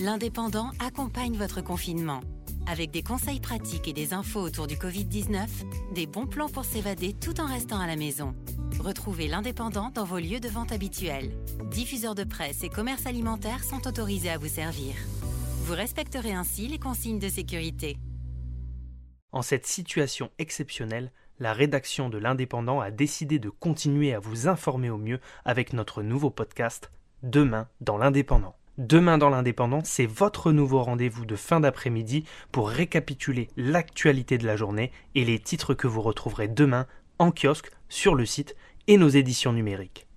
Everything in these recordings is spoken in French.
L'Indépendant accompagne votre confinement. Avec des conseils pratiques et des infos autour du Covid-19, des bons plans pour s'évader tout en restant à la maison. Retrouvez l'Indépendant dans vos lieux de vente habituels. Diffuseurs de presse et commerces alimentaires sont autorisés à vous servir. Vous respecterez ainsi les consignes de sécurité. En cette situation exceptionnelle, la rédaction de l'Indépendant a décidé de continuer à vous informer au mieux avec notre nouveau podcast Demain dans l'Indépendant. Demain dans l'Indépendant, c'est votre nouveau rendez-vous de fin d'après-midi pour récapituler l'actualité de la journée et les titres que vous retrouverez demain en kiosque, sur le site et nos éditions numériques.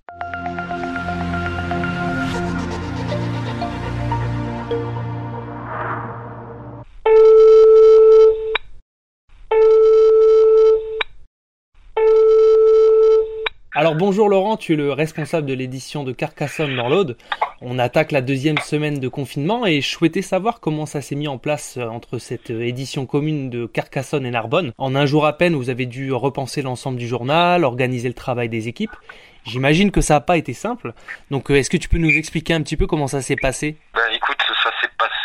Alors bonjour Laurent, tu es le responsable de l'édition de Carcassonne dans l'Aude. On attaque la deuxième semaine de confinement et je souhaitais savoir comment ça s'est mis en place euh, entre cette euh, édition commune de Carcassonne et Narbonne. En un jour à peine, vous avez dû repenser l'ensemble du journal, organiser le travail des équipes. J'imagine que ça n'a pas été simple. Donc euh, est-ce que tu peux nous expliquer un petit peu comment ça s'est passé? Ben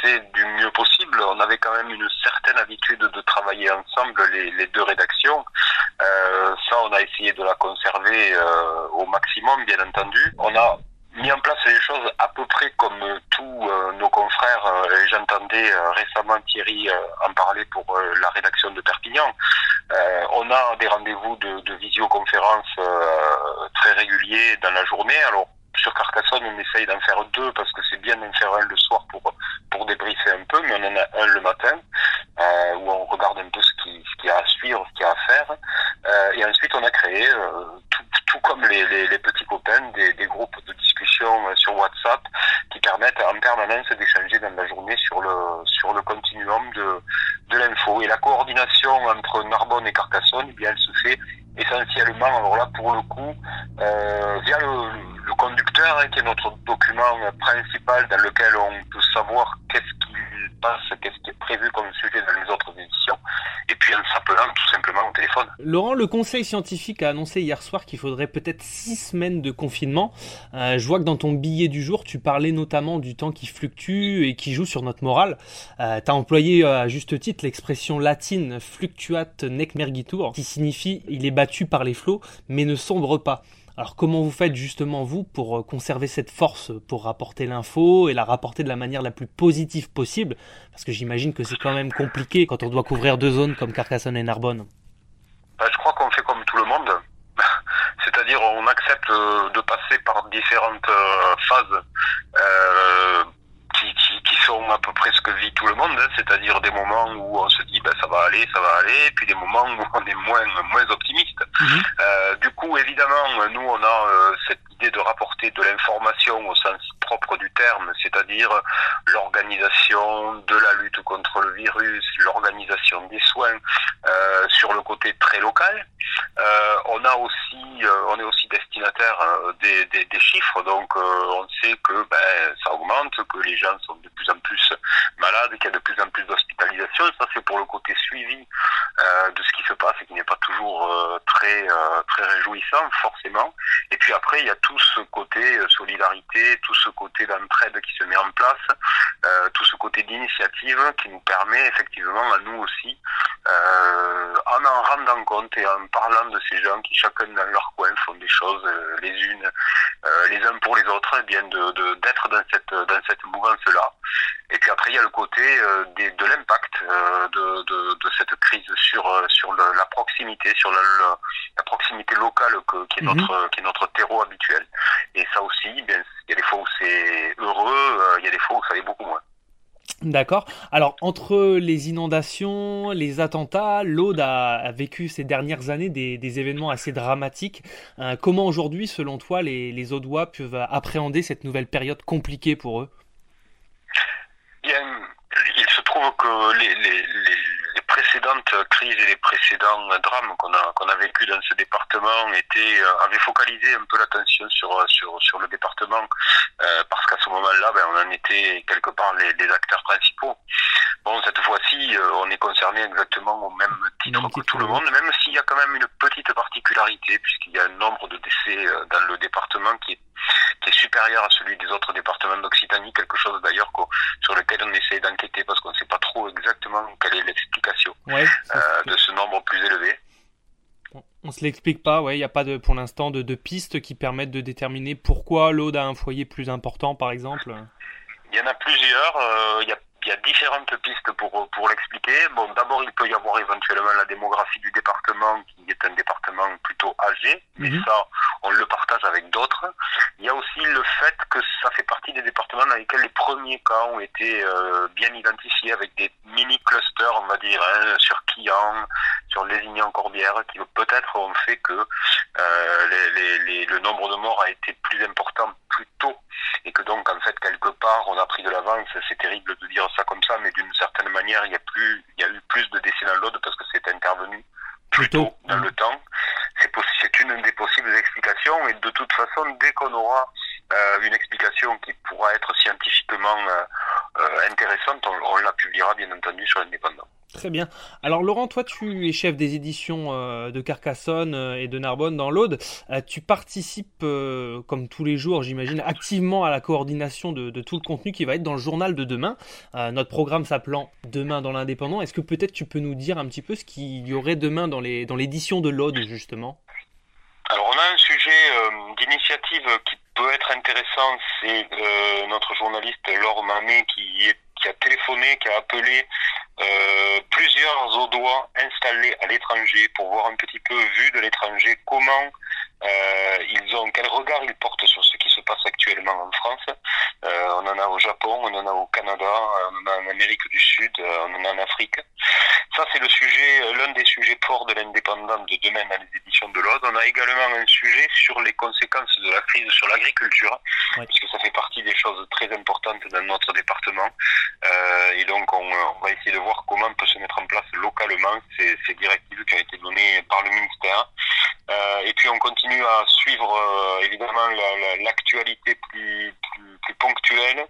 du mieux possible. On avait quand même une certaine habitude de travailler ensemble les, deux rédactions. Euh, ça, on a essayé de la conserver euh, au maximum, bien entendu. On a mis en place les choses à peu près comme tous euh, nos confrères. J'entendais récemment Thierry en parler pour la rédaction de Perpignan. on a des rendez-vous de, de visioconférence très réguliers dans la journée. Alors sur Carcassonne, on essaye d'en faire deux parce que c'est bien d'en faire un le soir pour débriefer un peu, mais on un le matin euh, où on regarde un peu ce qui ce qu'il y a à suivre, ce qu'il y a à faire. Euh, et ensuite, on a créé euh, tout, comme les, petits copains des, groupes de discussion sur WhatsApp qui permettent en permanence d'échanger dans la journée sur le sur le continuum de de l'info et la coordination entre Narbonne et Carcassonne, eh bien, elle se fait essentiellement, alors là pour le coup, via le, le conducteur, hein, qui est notre document principal dans lequel on peut savoir qu'est-ce qui est prévu comme sujet dans les autres éditions, et puis en s'appelant tout simplement au téléphone. Laurent, le Conseil scientifique a annoncé hier soir qu'il faudrait peut-être six semaines de confinement. Euh, je vois que dans ton billet du jour, tu parlais notamment du temps qui fluctue et qui joue sur notre morale. Euh, tu as employé euh, à juste titre l'expression latine fluctuat nec mergitur, qui signifie il est battu par les flots, mais ne sombre pas. Alors comment vous faites justement vous pour euh, conserver cette force pour rapporter l'info et la rapporter de la manière la plus positive possible? Parce que j'imagine que c'est quand même compliqué quand on doit couvrir deux zones comme Carcassonne et Narbonne. Ben, je crois qu'on fait comme tout le monde. C'est-à-dire on accepte euh, de passer par différentes euh, phases qui, qui, qui, sont à peu près ce que vit tout le monde, hein. c'est-à-dire des moments où on se dit ben, ça va aller, ça va aller, puis des moments où on est moins, moins optimiste. Mmh. Euh, du coup, évidemment, nous, on a euh, cette idée de rapporter de l'information au sens propre du terme, c'est-à-dire l'organisation de la lutte contre le virus, l'organisation des soins euh, sur le côté très local. On a aussi, on est aussi destinataire euh, des, chiffres, donc on sait que ben, ça augmente, que les gens sont de plus en plus malades, qu'il y a de plus en plus d'hospitalisation. Ça, c'est pour le côté suivi de ce qui se passe et qui n'est pas toujours très très réjouissant, forcément. Et puis après, il y a tout ce côté solidarité, tout ce côté d'entraide qui se met en place, euh, tout ce côté d'initiative qui nous permet effectivement à nous aussi, euh, en en rendant compte et en parlant de ces gens qui chacun dans leur coin font des choses euh, les unes euh, les uns pour les autres, eh bien de d'être dans cette dans cette mouvance là. Et puis après il y a le côté euh, des, de l'impact euh, de, de, de, cette crise sur sur le, la proximité, sur la, la proximité locale que, qui est mmh. notre qui est notre terreau habituel. Et ça aussi, eh bien il y a des fois où c'est heureux, il y a des fois où ça l'est beaucoup moins. D'accord. Alors, entre les inondations, les attentats, l'Aude a, vécu ces dernières années des, événements assez dramatiques. Euh, comment aujourd'hui, selon toi, les, Audois peuvent appréhender cette nouvelle période compliquée pour eux? Il se trouve que les précédentes crises et les précédents drames qu'on a qu'on a vécu dans ce département étaient avaient focalisé un peu l'attention sur sur sur le département parce qu'à ce moment-là, ben, on en était quelque part les, les acteurs principaux. Bon, cette fois-ci, on est concerné exactement au même titre que tout le monde, même s'il y a quand même une petite particularité puisqu'il y a un nombre de décès dans le département qui est qui est supérieur à celui des autres départements d'Occitanie, quelque chose d'ailleurs sur lequel on essaie d'enquêter parce qu'on ne sait pas trop exactement quelle est l'explication euh, de ce nombre plus élevé. On se l'explique pas, ouais, il n'y a pas de, pour l'instant de, de pistes qui permettent de déterminer pourquoi l'Aude a un foyer plus important, par exemple. Il y en a plusieurs. Euh, il il y a différentes pistes pour, pour l'expliquer. Bon, d'abord, il peut y avoir éventuellement la démographie du département, qui est un département plutôt âgé, mais mhm. ça, on le partage avec d'autres. Il y a aussi le fait que ça fait partie des départements dans lesquels les premiers cas ont été euh, bien identifiés, avec des mini-clusters, on va dire, hein, sur Quillan, sur Lézignan-Corbière, qui peut-être ont fait que euh, les, les, le nombre de morts a été plus important plus tôt, et que donc, en fait, quelque part, on a pris de l'avance. C'est terrible de dire ça comme ça, mais d'une certaine manière, il y a plus, il y a eu plus de décès dans l'autre parce que c'est intervenu plus tôt dans le temps. C'est une des possibles explications, et de toute façon, dès qu'on aura euh, une explication qui pourra être scientifiquement euh, euh, intéressante, on, on, la publiera bien entendu sur l'indépendant. Très bien. Alors Laurent, toi tu es chef des éditions euh, de Carcassonne euh, et de Narbonne dans l'Aude. Euh, tu participes, comme tous les jours j'imagine, activement à la coordination de, tout le contenu qui va être dans le journal de demain. notre programme s'appelant Demain dans l'indépendant. Est-ce que peut-être tu peux nous dire un petit peu ce qu'il y aurait demain dans l'édition dans de l'Aude justement? Alors on a un sujet d'initiative qui peut être intéressant. C'est notre journaliste Laure Mamet qui est qui a téléphoné, qui a appelé euh, plusieurs Audois installés à l'étranger pour voir un petit peu, vu de l'étranger, comment euh, ils ont, quel regard ils portent sur ce qui se passe actuellement en France? Euh, on en a au Japon, on en a au Canada, on en a en Amérique du Sud, on en a en Afrique. Ça, c'est le sujet, l'un des sujets forts de l'indépendance de demain dans les éditions de l'Aude. On a également un sujet sur les conséquences de la crise sur l'agriculture, puisque ça fait partie des choses très importantes dans notre département. Euh, et donc, on, on, va essayer de voir comment on peut se mettre en place localement ces, ces directives qui ont été données par le ministère. Euh, et puis, on continue à suivre euh, évidemment l'actualité plus, plus, plus, ponctuelle.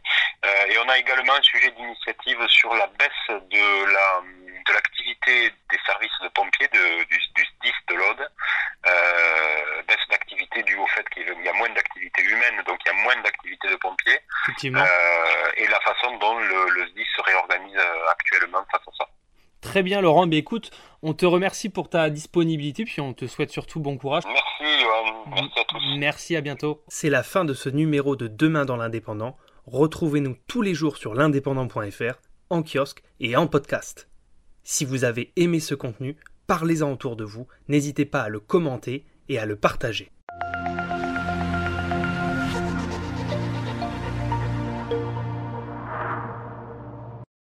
Euh, et on a également un sujet d'initiative sur la baisse de la de l'activité des services de pompiers de, du, du SDIS de l'Aude, baisse d'activité due au fait qu'il y a moins d'activité humaine, donc il y a moins d'activité de pompiers, euh, et la façon dont le, le SDIS se réorganise actuellement face à ça. Très bien Laurent, mais écoute, on te remercie pour ta disponibilité, puis on te souhaite surtout bon courage. Merci Johan, merci à tous. Merci, à bientôt. C'est la fin de ce numéro de Demain dans l'Indépendant. Retrouvez-nous tous les jours sur l'indépendant.fr, en kiosque et en podcast. Si vous avez aimé ce contenu, parlez-en autour de vous, n'hésitez pas à le commenter et à le partager.